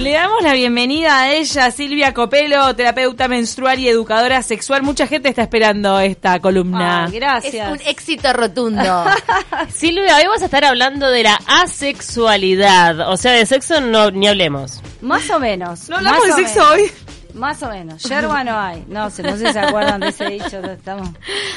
Le damos la bienvenida a ella, Silvia Copelo, terapeuta menstrual y educadora sexual. Mucha gente está esperando esta columna. Gracias. Es un éxito rotundo. Silvia, hoy vamos a estar hablando de la asexualidad. O sea, de sexo no ni hablemos. Más o menos. No hablamos de sexo menos. hoy. Más o menos. Yerba no hay. No sé, no sé si se acuerdan de ese dicho. Estamos...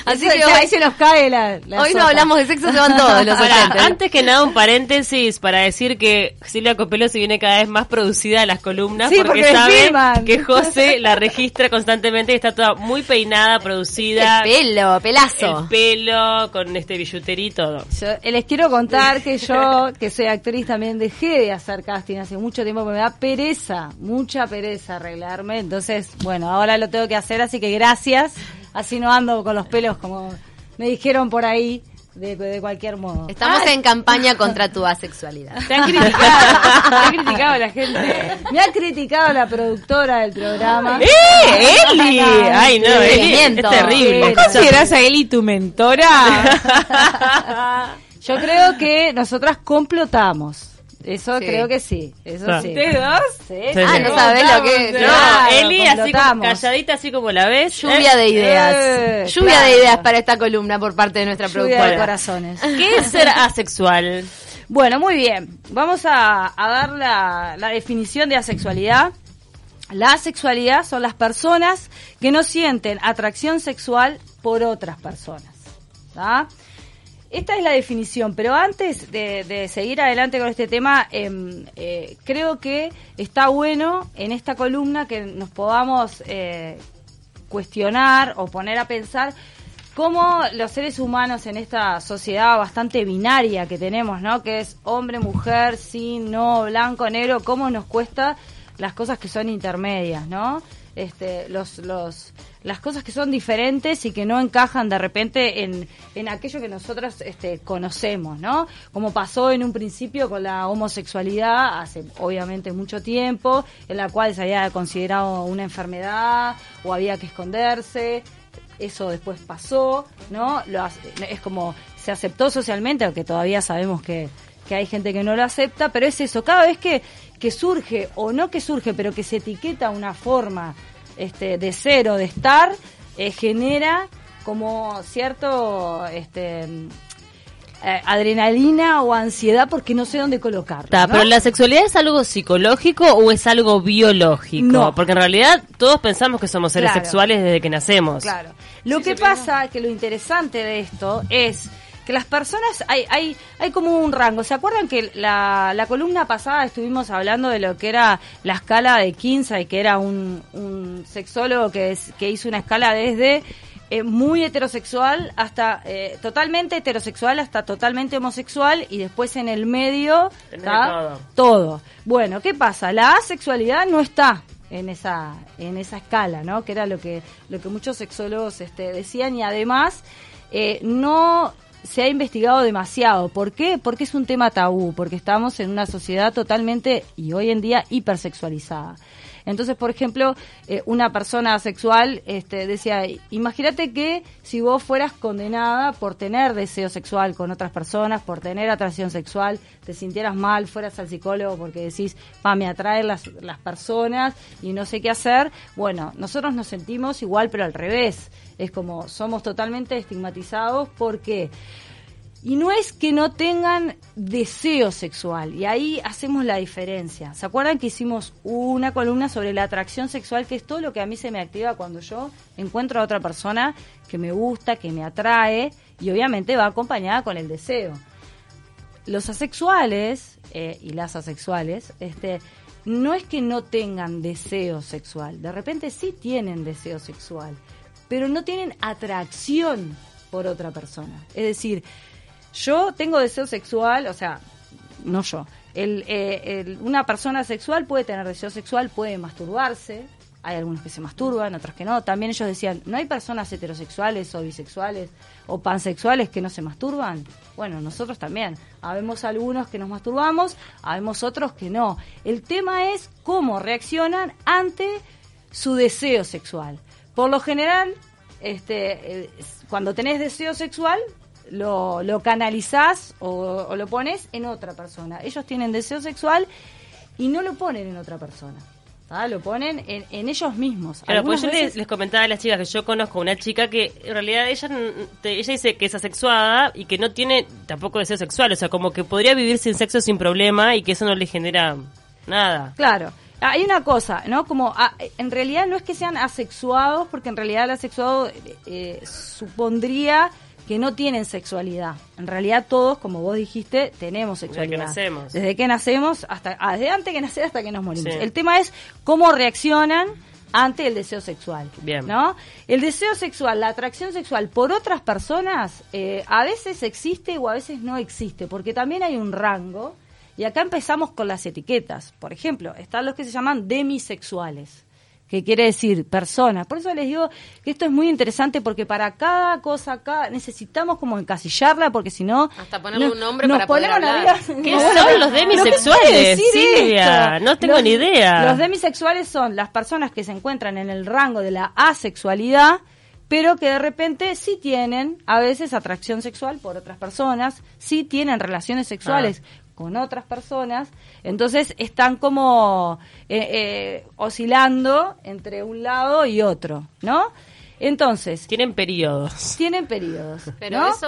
Así Eso- que ahí se nos cae la, la Hoy no hablamos de sexo, se van todos los Ahora, antes que nada, un paréntesis para decir que Silvia Copelo se viene cada vez más producida a las columnas Sí, porque sabe que José la registra constantemente y está toda muy peinada, producida. El pelo, pelazo. el pelo, con este billutería y todo. Yo, eh, les quiero contar que yo, que soy actriz, también dejé de hacer casting hace mucho tiempo porque me da pereza, mucha pereza arreglarme. Entonces, bueno, ahora lo tengo que hacer, así que gracias. Así no ando con los pelos como me dijeron por ahí, de, de cualquier modo. Estamos en campaña contra tu asexualidad. Te han criticado, te han criticado la gente. Me ha criticado la productora del programa. ¡Eh, Eli! Ay, no, Sí, Eli, es terrible. ¿Vos considerás a Eli tu mentora? Yo creo que nosotras complotamos. Eso Sí. creo que sí. Eso Ah. sí. ¿Ustedes dos? Sí, Sí, Ah, no sabés lo que es. No, Claro, Eli así como calladita, así como la ves. Lluvia de ideas. Eh, Lluvia claro. de ideas para esta columna por parte de nuestra Lluvia de productora. corazones. ¿Qué es ser asexual? Bueno, muy bien. Vamos a, a dar la, la definición de asexualidad. La asexualidad son las personas que no sienten atracción sexual por otras personas. ¿tá? Esta es la definición, pero antes de, seguir adelante con este tema, em, eh, creo que está bueno en esta columna que nos podamos eh, cuestionar o poner a pensar cómo los seres humanos en esta sociedad bastante binaria que tenemos, ¿no? Que es hombre, mujer, sí, no, blanco, negro, cómo nos cuesta las cosas que son intermedias, ¿no? Este, los, los, las cosas que son diferentes y que no encajan de repente en, en aquello que nosotros este, conocemos, ¿no? Como pasó en un principio con la homosexualidad hace obviamente mucho tiempo, en la cual se había considerado una enfermedad o había que esconderse, eso después pasó, ¿no? Es como se aceptó socialmente, aunque todavía sabemos que, que hay gente que no lo acepta, pero es eso, cada vez que, que surge, o no que surge, pero que se etiqueta una forma este, de ser o de estar, eh, genera como cierto este, eh, adrenalina o ansiedad porque no sé dónde colocarlo. Ta, ¿no? Pero la sexualidad es algo psicológico o es algo biológico? No. Porque en realidad todos pensamos que somos seres Claro. sexuales desde que nacemos. Claro. Lo que pasa que lo interesante de esto es que las personas hay hay hay como un rango. ¿Se acuerdan que la, la columna pasada estuvimos hablando de lo que era la escala de Kinsey, que era un, un sexólogo que es- que hizo una escala desde eh, muy heterosexual hasta eh, totalmente heterosexual hasta totalmente homosexual y después en el medio Tenés ¿tá? todo. todo. Bueno, ¿qué pasa? La asexualidad no está en esa en esa escala, ¿no? Que era lo que lo que muchos sexólogos este, decían y además eh, no se ha investigado demasiado. ¿Por qué? Porque es un tema tabú, porque estamos en una sociedad totalmente y hoy en día hipersexualizada. Entonces, por ejemplo, eh, una persona sexual este, decía, imagínate que si vos fueras condenada por tener deseo sexual con otras personas, por tener atracción sexual, te sintieras mal, fueras al psicólogo porque decís, pa, me atraen las, las personas y no sé qué hacer. Bueno, nosotros nos sentimos igual, pero al revés. Es como somos totalmente estigmatizados porque... Y no es que no tengan deseo sexual, y ahí hacemos la diferencia. ¿Se acuerdan que hicimos una columna sobre la atracción sexual, que es todo lo que a mí se me activa cuando yo encuentro a otra persona que me gusta, que me atrae, y obviamente va acompañada con el deseo. Los asexuales eh, y las asexuales, este, no es que no tengan deseo sexual, de repente sí tienen deseo sexual, pero no tienen atracción por otra persona. Es decir, yo tengo deseo sexual, o sea, no yo. Eh, el- una persona sexual puede tener deseo sexual, puede masturbarse. Hay algunos que se masturban, otros que no. También ellos decían, ¿no hay personas heterosexuales o bisexuales o pansexuales que no se masturban? Bueno, nosotros también. Habemos algunos que nos masturbamos, habemos otros que no. El tema es cómo reaccionan ante su deseo sexual. Por lo general, este, eh, cuando tenés deseo sexual, lo, lo canalizás o, o lo pones en otra persona. Ellos tienen deseo sexual y no lo ponen en otra persona. ¿tá? Lo ponen en, en ellos mismos. Claro, Algunas pues yo les, veces- les comentaba a las chicas que yo conozco una chica que en realidad ella, ella dice que es asexuada y que no tiene tampoco deseo sexual, o sea, como que podría vivir sin sexo sin problema y que eso no le genera nada. Claro. Hay una cosa, ¿no? Como ah, en realidad no es que sean asexuados, porque en realidad el asexuado eh, eh, supondría que no tienen sexualidad. En realidad todos, como vos dijiste, tenemos Desde que sexualidad. nacemos. Desde que nacemos hasta ah, desde antes que nacer hasta que nos morimos. Sí. El tema es cómo reaccionan ante el deseo sexual. Bien. ¿No? El deseo sexual, la atracción sexual por otras personas, eh, a veces existe o a veces no existe, porque también hay un rango. Y acá empezamos con las etiquetas. Por ejemplo, están los que se llaman demisexuales, que quiere decir personas. Por eso les digo que esto es muy interesante porque para cada cosa acá necesitamos como encasillarla porque si no... Hasta ponerle no- un nombre nos para poder hablar. vida- ¿Qué No, son los pero- ¿pero qué demisexuales, decir Silvia? esto? No tengo Los- ni idea. Los demisexuales son las personas que se encuentran en el rango de la asexualidad, pero que de repente sí tienen a veces atracción sexual por otras personas, sí tienen relaciones sexuales Ah. Con otras personas, entonces están como eh, eh, oscilando entre un lado y otro, ¿no? Entonces, Tienen periodos. tienen periodos. Pero ¿no? eso,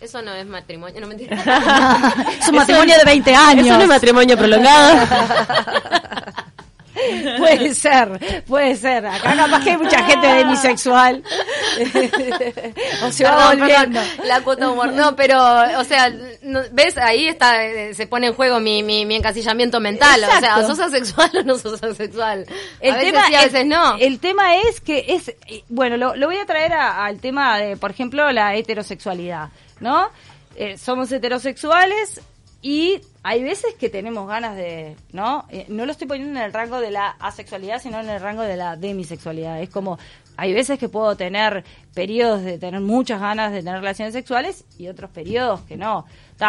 eso no es matrimonio, no mentira. es un matrimonio de 20 años. Eso no es matrimonio prolongado. Puede ser, puede ser. Acá capaz que hay mucha gente demisexual. o se va Perdón, volviendo. perdón, la cuota de humor. No, pero, o sea, ¿ves? Ahí está, eh, se pone en juego mi, mi, mi encasillamiento mental. O sea. ¿sos asexual o no sos asexual? El a veces tema, sí, a el- no. El tema es que es, bueno, lo, lo voy a traer a- al tema de, por ejemplo, la heterosexualidad, ¿no? Eh, somos heterosexuales y hay veces que tenemos ganas de, ¿no? Eh, no lo estoy poniendo en el rango de la asexualidad, sino en el rango de la demisexualidad. Es como, hay veces que puedo tener periodos de tener muchas ganas de tener relaciones sexuales y otros periodos que no.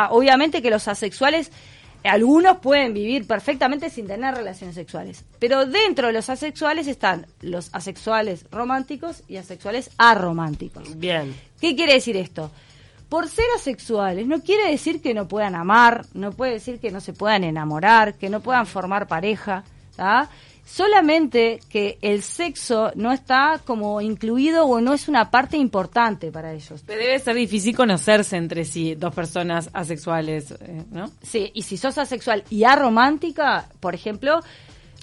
Obviamente que los asexuales algunos pueden vivir perfectamente sin tener relaciones sexuales, pero dentro de los asexuales están los asexuales románticos y asexuales arománticos. Bien. ¿Qué quiere decir esto? Por ser asexuales no quiere decir que no puedan amar, no puede decir que no se puedan enamorar, que no puedan formar pareja, ¿tá? Solamente que el sexo no está como incluido o no es una parte importante para ellos. Pero debe ser difícil conocerse entre sí dos personas asexuales, eh, ¿no? Sí, y si sos asexual y aromántica, por ejemplo,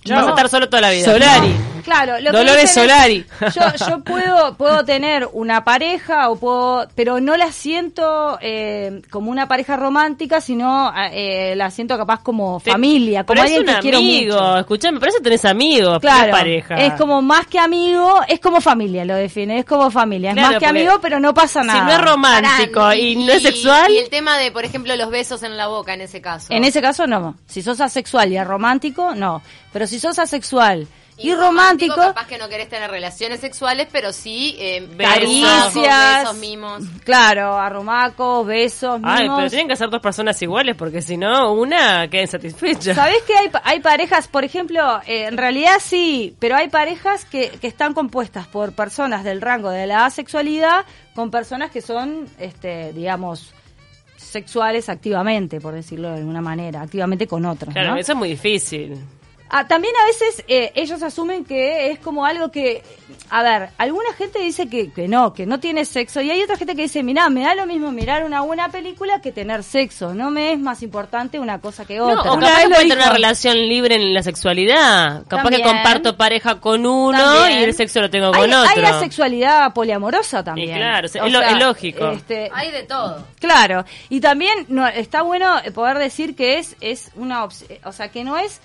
Vas a estar solo toda la vida. Solari. Claro, lo que Dolores es, Solari. Yo, yo puedo, puedo tener una pareja, o puedo, pero no la siento eh, como una pareja romántica, sino eh, la siento capaz como Te- familia, como pero es alguien un que quiero amigo. mucho. Escuchame, por eso tenés amigos, Claro, no pareja. es como más que amigo, es como familia, lo define, es como familia, es Claro, más que amigo, pero no pasa nada. Si no es romántico Pará, y, no es sexual, Y el tema de, por ejemplo, los besos en la boca en ese caso. En ese caso no. Si sos asexual y romántico, no. Pero si sos asexual y, romántico, Capaz que no querés tener relaciones sexuales, pero sí eh, Besos. Caricias. besos, mimos. claro, arrumacos, besos, Ay, mimos. pero tienen que ser dos personas iguales porque si no, una queda insatisfecha. ¿Sabés que hay, pa- hay parejas, por ejemplo, eh, en realidad sí, pero hay parejas que, que están compuestas por personas del rango de la asexualidad con personas que son, este, digamos, sexuales activamente, por decirlo de alguna manera, activamente con otros. Claro, ¿no? eso es muy difícil. Ah, también a veces eh, ellos asumen que es como algo que, a ver, alguna gente dice que, que no, que no tiene sexo y hay otra gente que dice, mira, me da lo mismo mirar una buena película que tener sexo, no me es más importante una cosa que No, otra. o capaz que puede tener una relación libre en la sexualidad. Capaz que También. comparto pareja con uno También. y el sexo lo tengo hay, con otro. hay la sexualidad poliamorosa también. Y claro, es lo- es lógico. este, Hay de todo. Claro, y también no, está bueno poder decir que es, es una opción, o sea, que no es,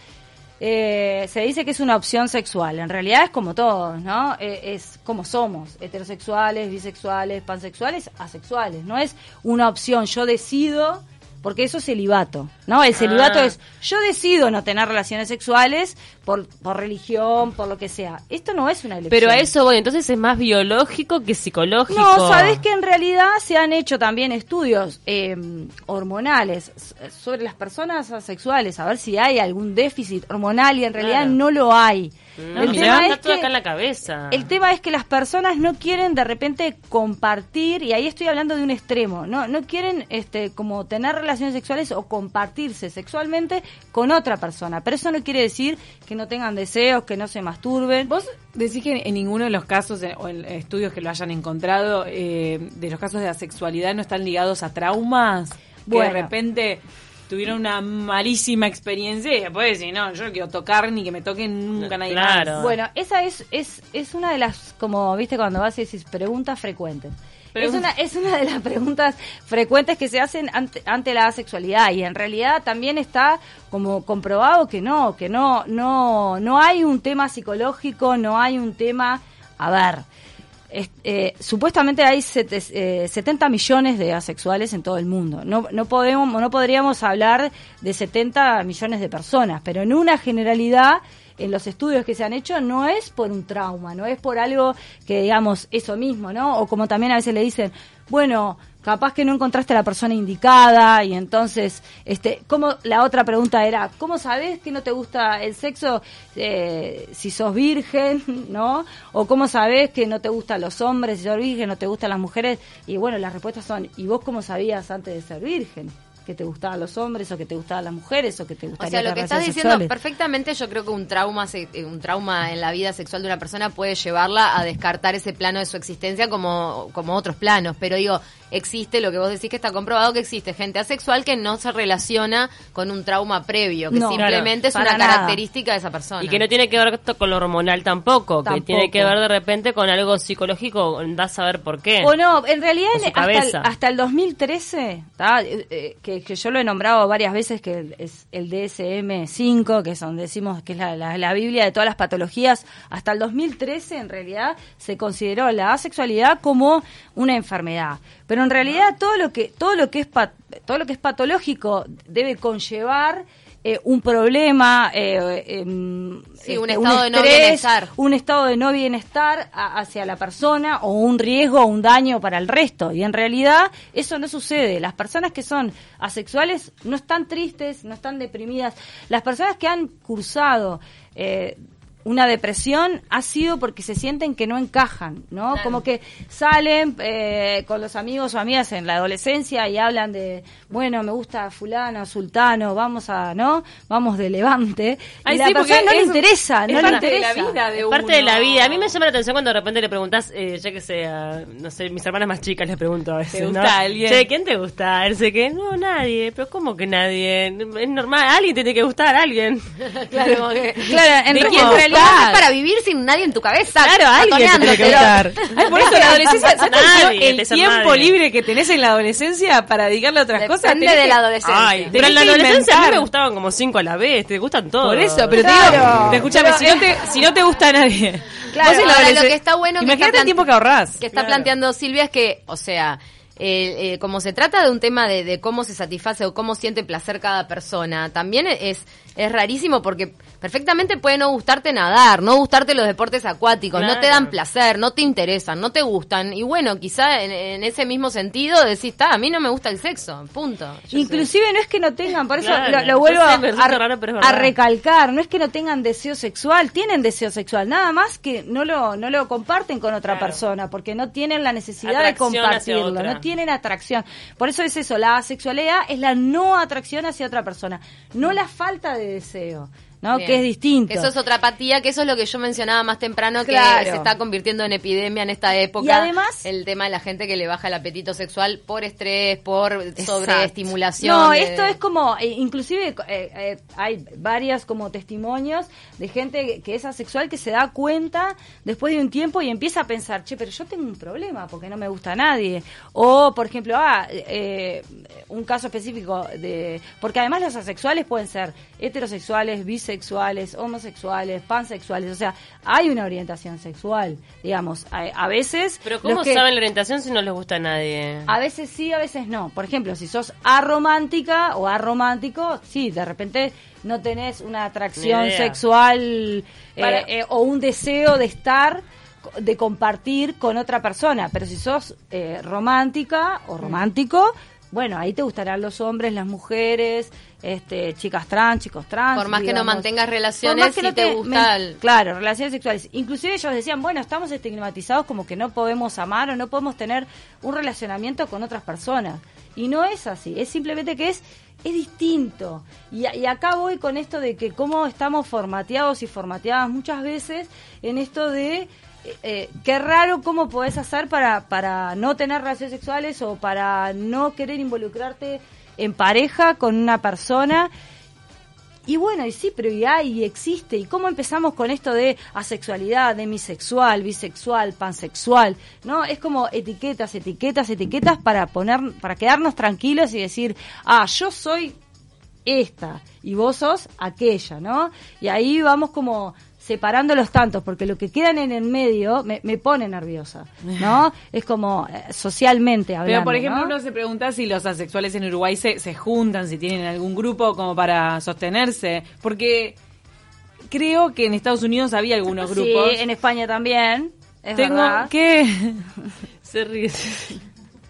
eh, se dice que es una opción sexual, en realidad es como todos, ¿no? Eh, es como somos, heterosexuales, bisexuales, pansexuales, asexuales, no es una opción, yo decido, porque eso es celibato, ¿no? El celibato Ah. es, yo decido no tener relaciones sexuales por, por religión, por lo que sea. Esto no es una elección. Pero a eso voy, entonces es más biológico que psicológico. No, sabes que en realidad se han hecho también estudios eh, hormonales sobre las personas asexuales, a ver si hay algún déficit hormonal y en realidad Claro. no lo hay. No, el mirá, tema está es todo que- acá en la cabeza. el tema es que las personas no quieren de repente compartir, y ahí estoy hablando de un extremo, no, no quieren este, como tener relaciones sexuales o compartirse sexualmente con otra persona. Pero eso no quiere decir que no tengan deseos, que no se masturben. Vos decís que en ninguno de los casos eh, o en estudios que lo hayan encontrado eh, de los casos de asexualidad no están ligados a traumas que Bueno. de repente tuvieron una malísima experiencia y después decir, no, yo no quiero tocar ni que me toquen nunca nadie Claro. más. Bueno, esa es, es, es una de las, como viste cuando vas y decís, preguntas frecuentes. Es una, es una de las preguntas frecuentes que se hacen ante, ante la asexualidad y en realidad también está como comprobado que no, que no, no, no hay un tema psicológico, no hay un tema, a ver, eh, supuestamente hay sete- eh, 70 millones de asexuales en todo el mundo. No, no, podemos, no podríamos hablar de 70 millones de personas, pero en una generalidad, en los estudios que se han hecho, no es por un trauma, no es por algo que, digamos, eso mismo, ¿no? O como también a veces le dicen, bueno, capaz que no encontraste a la persona indicada y entonces, este, ¿cómo, la otra pregunta era, ¿cómo sabes que no te gusta el sexo eh, si sos virgen, ¿no? O cómo sabes que no te gustan los hombres si sos virgen, no te gustan las mujeres. Y bueno, las respuestas son, ¿y vos cómo sabías antes de ser virgen? Que te gustaban los hombres o que te gustaban las mujeres o que te O gustaría sea, lo que estás diciendo sexuales. perfectamente, yo creo que un trauma, se- eh, un trauma en la vida sexual de una persona puede llevarla a descartar ese plano de su existencia como, como otros planos. Pero digo, existe lo que vos decís que está comprobado que existe gente asexual que no se relaciona con un trauma previo, que No, simplemente claro, es una nada. característica de esa persona. Y que no tiene que ver esto con lo hormonal tampoco, que tiene que ver de repente con algo psicológico, da a saber por qué. O no, en realidad hasta, el, hasta el 2013, ¿tá? Eh, eh, que, que yo lo he nombrado varias veces, que es el DSM-5, que es donde decimos que es la, la- Biblia de todas las patologías, hasta el 2013 en realidad se consideró la asexualidad como una enfermedad. Pero en realidad todo lo que, todo lo que, es, todo lo que es patológico debe conllevar... eh, un problema, eh, em, Sí, un este, estado de no bienestar. un estado de no bienestar a- hacia la persona o un riesgo o un daño para el resto. Y en realidad eso no sucede. Las personas que son asexuales no están tristes, no están deprimidas. Las personas que han cursado eh, una depresión ha sido porque se sienten que no encajan, ¿no? Como que salen eh, con los amigos o amigas en la adolescencia y hablan de, bueno, me gusta fulano, sultano, vamos a, ¿no? Vamos de levante. Ay, y la sí, porque persona no le es- interesa, es no le parte de interesa. la vida de Es parte de la vida. A mí me llama la atención cuando de repente le preguntas, eh, ya que sea, no sé, mis hermanas más chicas les pregunto a veces. ¿Te gusta ¿no? alguien? Che, ¿quién te gusta? Él sé que no, nadie. Pero ¿cómo que nadie? Es normal, alguien tiene que gustar, alguien. Claro, que- Claro, en, ¿De re- quién en te realidad para vivir sin nadie en tu cabeza. Claro, alguien te tiene que gustar. Ay, por eso la adolescencia, ¿sabes Nadie, el te tiempo nadie. libre que tenés en la adolescencia para dedicarle a otras cosas? Depende de que- la adolescencia. Ay, Pero en la adolescencia a mí me inventar. gustaban como cinco a la vez, te gustan todos. Por eso, pero te Claro. digo, te- escúchame, Pero si, no te, si no te gusta nadie. Claro, vos en la ahora lo que está bueno que Imagínate está el tiempo que ahorrás. que está Claro. planteando Silvia es que, o sea, eh, eh, como se trata de un tema de, de cómo se satisface o cómo siente placer cada persona, también es, es rarísimo porque perfectamente puede no gustarte nadar, no gustarte los deportes acuáticos, no te dan placer, no te interesan, no te gustan. Y bueno, quizá en, en ese mismo sentido decís, está, a mí no me gusta el sexo, punto. Yo Inclusive no es que no tengan, por eso Claro, lo, lo vuelvo a, sé, me resulta a- raro, pero es a verdad. recalcar, no es que no tengan deseo sexual, tienen deseo sexual, nada más que no lo, no lo comparten con otra Claro. persona, porque no tienen la necesidad Atracción de compartirlo, no tienen atracción. Por eso es eso, la asexualidad es la no atracción hacia otra persona, no la falta de deseo, ¿no? Bien. Que es distinto. Eso es otra apatía, que eso es lo que yo mencionaba más temprano, Claro. que se está convirtiendo en epidemia en esta época. Y además- el tema de la gente que le baja el apetito sexual por estrés, por sobreestimulación. No, de- esto es como, eh, inclusive eh, eh, hay varias como testimonios de gente que es asexual que se da cuenta después de un tiempo y empieza a pensar, che, pero yo tengo un problema porque no me gusta a nadie. O, por ejemplo, ah, eh, un caso específico de... Porque además los asexuales pueden ser heterosexuales, bisexuales, homosexuales, pansexuales. O sea, hay una orientación sexual, digamos. A, a veces... Pero ¿cómo que- saben la orientación si no les gusta a nadie? a veces sí, a veces no. Por ejemplo, si sos aromántica o aromántico, sí, de repente no tenés una atracción sexual eh, Para- eh, o un deseo de estar, de compartir con otra persona. Pero si sos eh, romántica o romántico, bueno, ahí te gustarán los hombres, las mujeres, este, chicas trans, chicos trans. Por más que no mantengas Por relaciones, más que si no te gusta el- Claro, relaciones sexuales. Inclusive ellos decían, bueno, estamos estigmatizados como que no podemos amar o no podemos tener un relacionamiento con otras personas. Y no es así, es simplemente que es es distinto. Y, y acá voy con esto de que cómo estamos formateados y formateadas muchas veces en esto de eh, qué raro cómo podés hacer para, para no tener relaciones sexuales o para no querer involucrarte en pareja con una persona. Y bueno, y sí, pero y hay, y existe. ¿Y cómo empezamos con esto de asexualidad, demisexual, bisexual, pansexual? ¿No? Es como etiquetas, etiquetas, etiquetas para poner, para quedarnos tranquilos y decir, ah, yo soy esta y vos sos aquella, ¿no? Y ahí vamos como separando los tantos, porque lo que quedan en el medio me, me pone nerviosa, ¿no? es como eh, socialmente hablando. Pero, por ejemplo, ¿no? uno se pregunta si los asexuales en Uruguay se, se juntan, si tienen algún grupo como para sostenerse. Porque creo que en Estados Unidos había algunos grupos. Sí, en España también. Es Tengo verdad. que... Se ríe.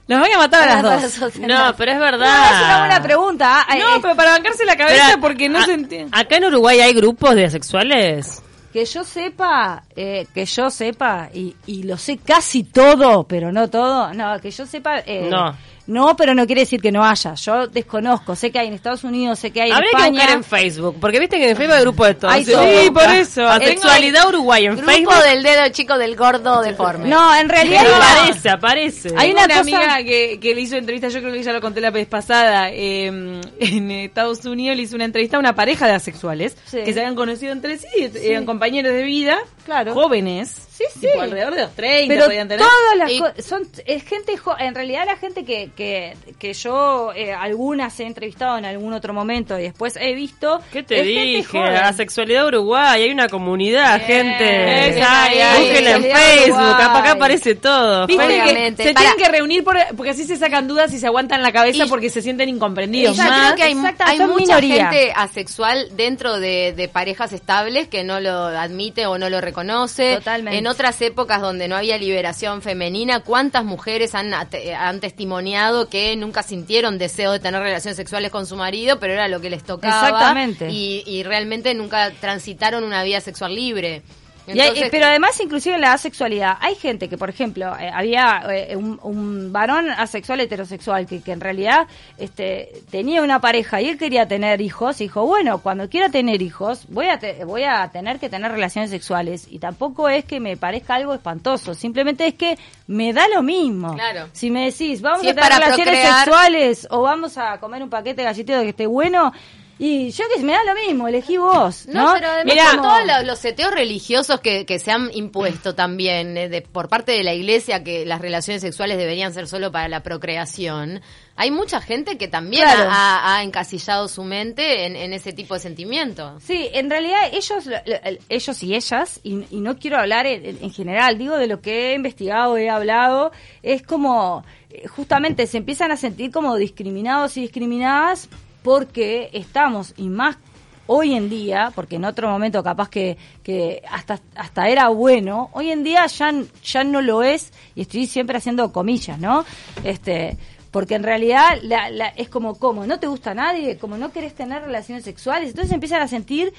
Los voy a matar a las dos. No, pero es verdad. No, es una buena pregunta. No, eh, pero para bancarse la cabeza Pero, porque no a- se entiende. Acá en Uruguay hay grupos de asexuales. Que yo sepa, eh, que yo sepa, y, y lo sé casi todo, pero no todo, no, que yo sepa, eh, No. No, pero no quiere decir que no haya, yo desconozco, sé que hay en Estados Unidos, sé que hay en Habría que España. buscar en Facebook, porque viste que en Facebook hay grupos de todo. Hay Sí, todo. Sí, por eso. Asexualidad Uruguay en Grupo Facebook. del dedo chico del gordo deforme. No, en realidad una- aparece, aparece. Hay una una, cosa- amiga que, que le hizo entrevista, yo creo que ya lo conté la vez pasada, eh, en Estados Unidos le hizo una entrevista a una pareja de asexuales Sí. que se habían conocido entre sí, eran compañeros de vida, Claro. jóvenes, Sí, sí. tipo alrededor de los 30 pero podían tener. todas las Y- cosas son es gente jo- en realidad la gente que que, que yo eh, algunas he entrevistado en algún otro momento y después he visto ¿Qué te dije? joven. Asexualidad Uruguay, hay una comunidad, gente. Búsquenla en Facebook, Uruguay. acá aparece todo. Viste que Obviamente. se Para- tienen que reunir por- porque así se sacan dudas y se aguantan la cabeza Y- porque se sienten incomprendidos. Y yo Más- creo que hay, hay mucha minoría. gente asexual dentro de, de parejas estables que no lo admite o no lo reconoce. Totalmente. En otras épocas donde no había liberación femenina, ¿cuántas mujeres han, han testimoniado que nunca sintieron deseo de tener relaciones sexuales con su marido, pero era lo que les tocaba? Exactamente. Y, y realmente nunca transitaron una vida sexual libre. Y hay- Entonces, pero además, inclusive en la asexualidad, hay gente que, por ejemplo, eh, había eh, un, un varón asexual heterosexual que, que en realidad este, tenía una pareja y él quería tener hijos. Y dijo, bueno, cuando quiera tener hijos, voy a, te- voy a tener que tener relaciones sexuales. Y tampoco es que me parezca algo espantoso, simplemente es que me da lo mismo. Claro. Si me decís, vamos Si a tener relaciones procrear. sexuales o vamos a comer un paquete de galletitos que esté bueno. Y yo que me da lo mismo, elegí vos. No, No, pero además Mirá, con todos los, los seteos religiosos que, que se han impuesto también eh, de- por parte de la iglesia que las relaciones sexuales deberían ser solo para la procreación, hay mucha gente que también Claro. ha, ha encasillado su mente en, en ese tipo de sentimientos. Sí, en realidad ellos, lo- lo- el- ellos y ellas, y, y no quiero hablar en, en general, digo de lo que he investigado, he hablado, es como eh, justamente se empiezan a sentir como discriminados y discriminadas porque estamos, y más hoy en día, porque en otro momento capaz que, que hasta, hasta era bueno, hoy en día ya, ya no lo es, y estoy siempre haciendo comillas, ¿no? Este, porque en realidad la, la- es como, como no te gusta nadie, como no querés tener relaciones sexuales, entonces empiezan a sentir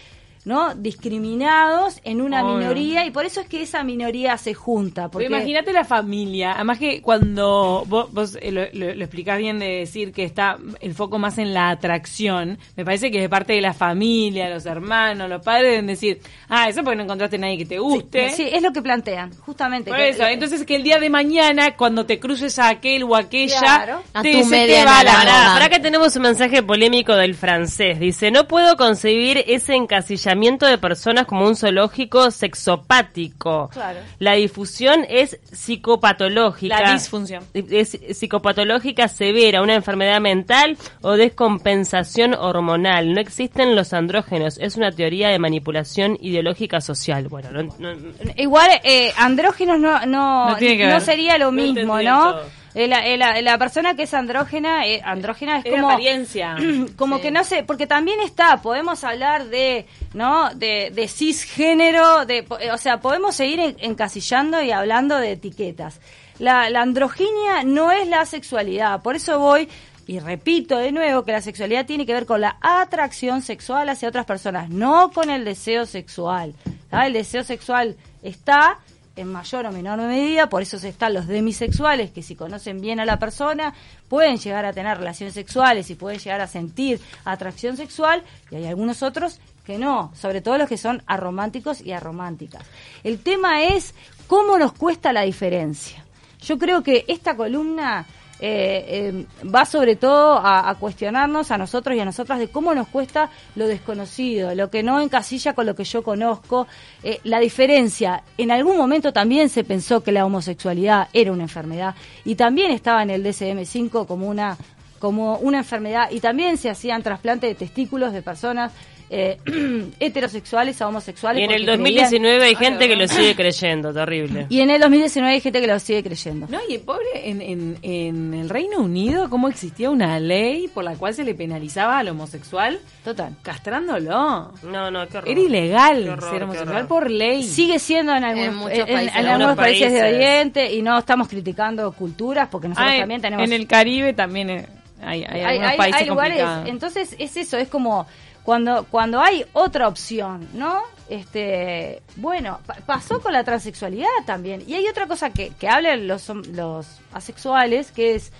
¿no? discriminados en una minoría y por eso es que esa minoría se junta. Pero Porque imagínate la familia. Además que cuando vos, vos, eh, lo, lo, lo explicás bien de decir que está el foco más en la atracción, me parece que de parte de la familia, los hermanos, los padres deben decir, ah, eso porque no encontraste a nadie que te guste. Sí, es lo que plantean, justamente. Por que- eso, entonces que el día de mañana, cuando te cruces a aquel o aquella, Claro. A te, tu se te va la que tenemos un mensaje polémico del francés. Dice, no puedo concebir ese encasillamiento de personas como un zoológico sexopático. Claro. La difusión es psicopatológica. La disfunción. Es psicopatológica severa, una enfermedad mental o descompensación hormonal. No existen los andrógenos. Es una teoría de manipulación ideológica social. Bueno, no, no- Igual, eh, andrógenos no, no, No sería lo mismo, ¿no? todo. Eh, La, eh, la- la persona que es andrógena, eh, andrógena es como... apariencia. como Sí. que no sé, porque también está, podemos hablar de, ¿no? De, de cisgénero, de, eh, o sea, podemos seguir en- encasillando y hablando de etiquetas. La, la androginia no es la sexualidad, por eso voy y repito de nuevo que la sexualidad tiene que ver con la atracción sexual hacia otras personas, no con el deseo sexual. El deseo sexual está en mayor o menor medida, por eso están los demisexuales, que si conocen bien a la persona, pueden llegar a tener relaciones sexuales y pueden llegar a sentir atracción sexual, y hay algunos otros que no, sobre todo los que son arománticos y arománticas. El tema es cómo nos cuesta la diferencia. Yo creo que esta columna eh, eh, va sobre todo a, a cuestionarnos a nosotros y a nosotras de cómo nos cuesta lo desconocido, lo que no encasilla con lo que yo conozco, eh, la diferencia. En algún momento también se pensó que la homosexualidad era una enfermedad y también estaba en el DSM-5 como una como una enfermedad y también se hacían trasplantes de testículos de personas eh, heterosexuales a homosexuales. Y en el porque 2019 hay Ay, gente que lo sigue creyendo, terrible. creían- y en el 2019 hay gente que lo sigue creyendo. No, y pobre, en, en, en el Reino Unido, ¿cómo existía una ley por la cual se le penalizaba al homosexual Total. castrándolo? No, no, qué horror. Era ilegal Qué horror, ser homosexual por ley. Sigue siendo en algunos, En muchos en- en países. algunos Algunos países de países. Oriente y no estamos criticando culturas porque nosotros Ah, también tenemos En el Caribe también eh, hay, hay, hay, algunos hay- países hay lugares, complicados. entonces es eso, es como cuando cuando hay otra opción, ¿no? Este, bueno, pa- pasó con la transexualidad también. Y hay otra cosa que, que hablan los, los asexuales, que es,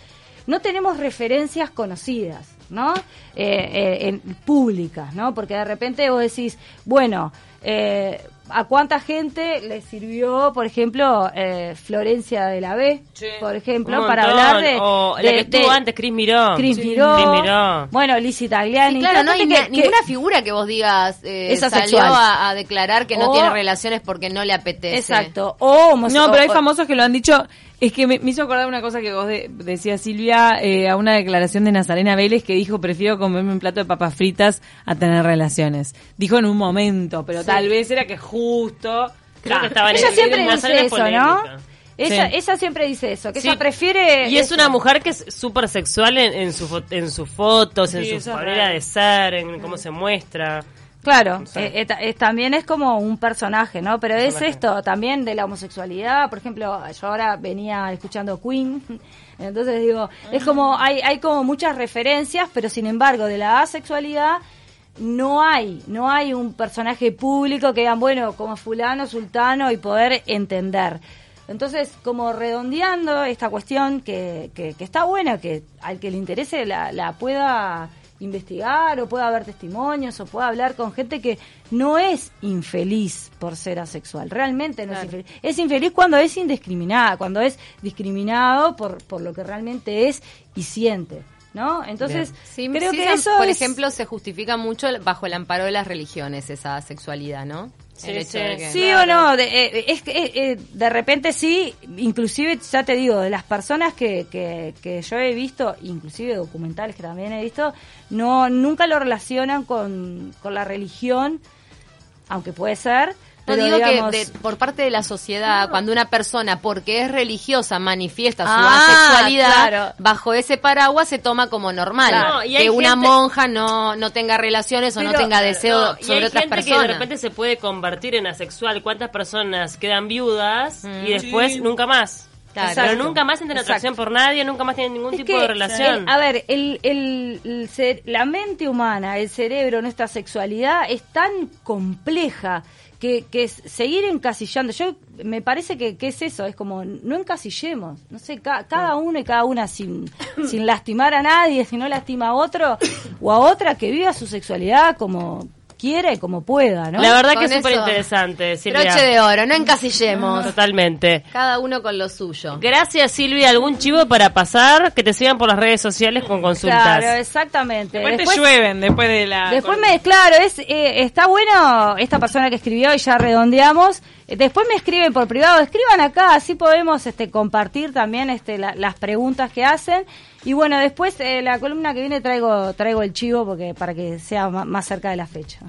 no tenemos referencias conocidas, ¿no? Eh, eh, en, públicas, ¿no? Porque de repente vos decís, bueno, eh, ¿a cuánta gente le sirvió, por ejemplo, eh, Florencia de la B, Sí. por ejemplo, para hablar de... O la de- que estuvo de- antes, Cris Miró. Cris Sí. Miró. Bueno, Lizzie Tagliani. Sí, claro, no hay que- ninguna que- figura que vos digas eh, Es salió a, a declarar que no O- tiene relaciones porque no le apetece. Exacto. O No, pero hay o- famosos que lo han dicho. Es que me, me hizo acordar una cosa que vos de- decías, Silvia, eh, a una declaración de Nazarena Vélez que dijo, prefiero comerme un plato de papas fritas a tener relaciones. Dijo en un momento, pero tal vez era que justo... Creo que estaba en Ella el- siempre en dice eso, ¿no? Ella, Sí. ella siempre dice eso, que Sí. ella prefiere... Y es eso. una mujer que es súper sexual en, en, su en sus fotos, en su manera de ser, en cómo se muestra. Claro, Sí. eh, eh, eh, también es como un personaje, ¿no? Pero es esto también de la homosexualidad. Por ejemplo, yo ahora venía escuchando Queen, entonces digo, es como hay hay como muchas referencias, pero sin embargo de la asexualidad no hay, no hay un personaje público que digan, bueno, como fulano, sultano y poder entender. Entonces, como redondeando esta cuestión que, que, que está buena, que al que le interese la, la pueda investigar o pueda ver testimonios o pueda hablar con gente que no es infeliz por ser asexual, realmente no es infeliz. Es infeliz cuando es indiscriminada, cuando es discriminado por, por lo que realmente es y siente. ¿No? Entonces, Sí, creo sí que eso por es- ejemplo, se justifica mucho bajo el amparo de las religiones esa sexualidad, ¿no? Sí, o no, de, eh, es que eh, eh, de repente sí, inclusive ya te digo, de las personas que, que, que yo he visto, inclusive documentales que también he visto, no nunca lo relacionan con, con la religión, aunque puede ser. No pero digo digamos- que de- por parte de la sociedad, cuando una persona, porque es religiosa, manifiesta su Ah, asexualidad, claro. bajo ese paraguas se toma como normal. Claro, y hay que una gente- monja no, no tenga relaciones o no tenga deseo No, y sobre hay otras gente personas. que de repente se puede convertir en asexual. ¿Cuántas personas quedan viudas y después Sí. nunca más? Claro. Pero nunca más tienen atracción Exacto. por nadie, nunca más tienen ningún Es tipo que, de relación. el- a ver, el, el- el cer- la mente humana, el cerebro, nuestra sexualidad es tan compleja que, que es seguir encasillando. Yo me parece que, que es eso, es como no encasillemos. No sé, ca- cada uno y cada una sin, sin lastimar a nadie, si no lastima a otro o a otra, que viva su sexualidad como quiera y como pueda, ¿no? La verdad Con que es súper interesante, Silvia. Broche de oro, no encasillemos. Totalmente. Cada uno con lo suyo. Gracias, Silvia. ¿Algún chivo para pasar? Que te sigan por las redes sociales con consultas. Claro, exactamente. Después, Después- te llueven después de la... Después me, claro, es eh, está bueno esta persona que escribió y ya redondeamos. Después me escriben por privado, escriban acá, así podemos este compartir también este la- las preguntas que hacen. Y bueno, después eh, la columna que viene traigo traigo el chivo porque para que sea más cerca de la fecha.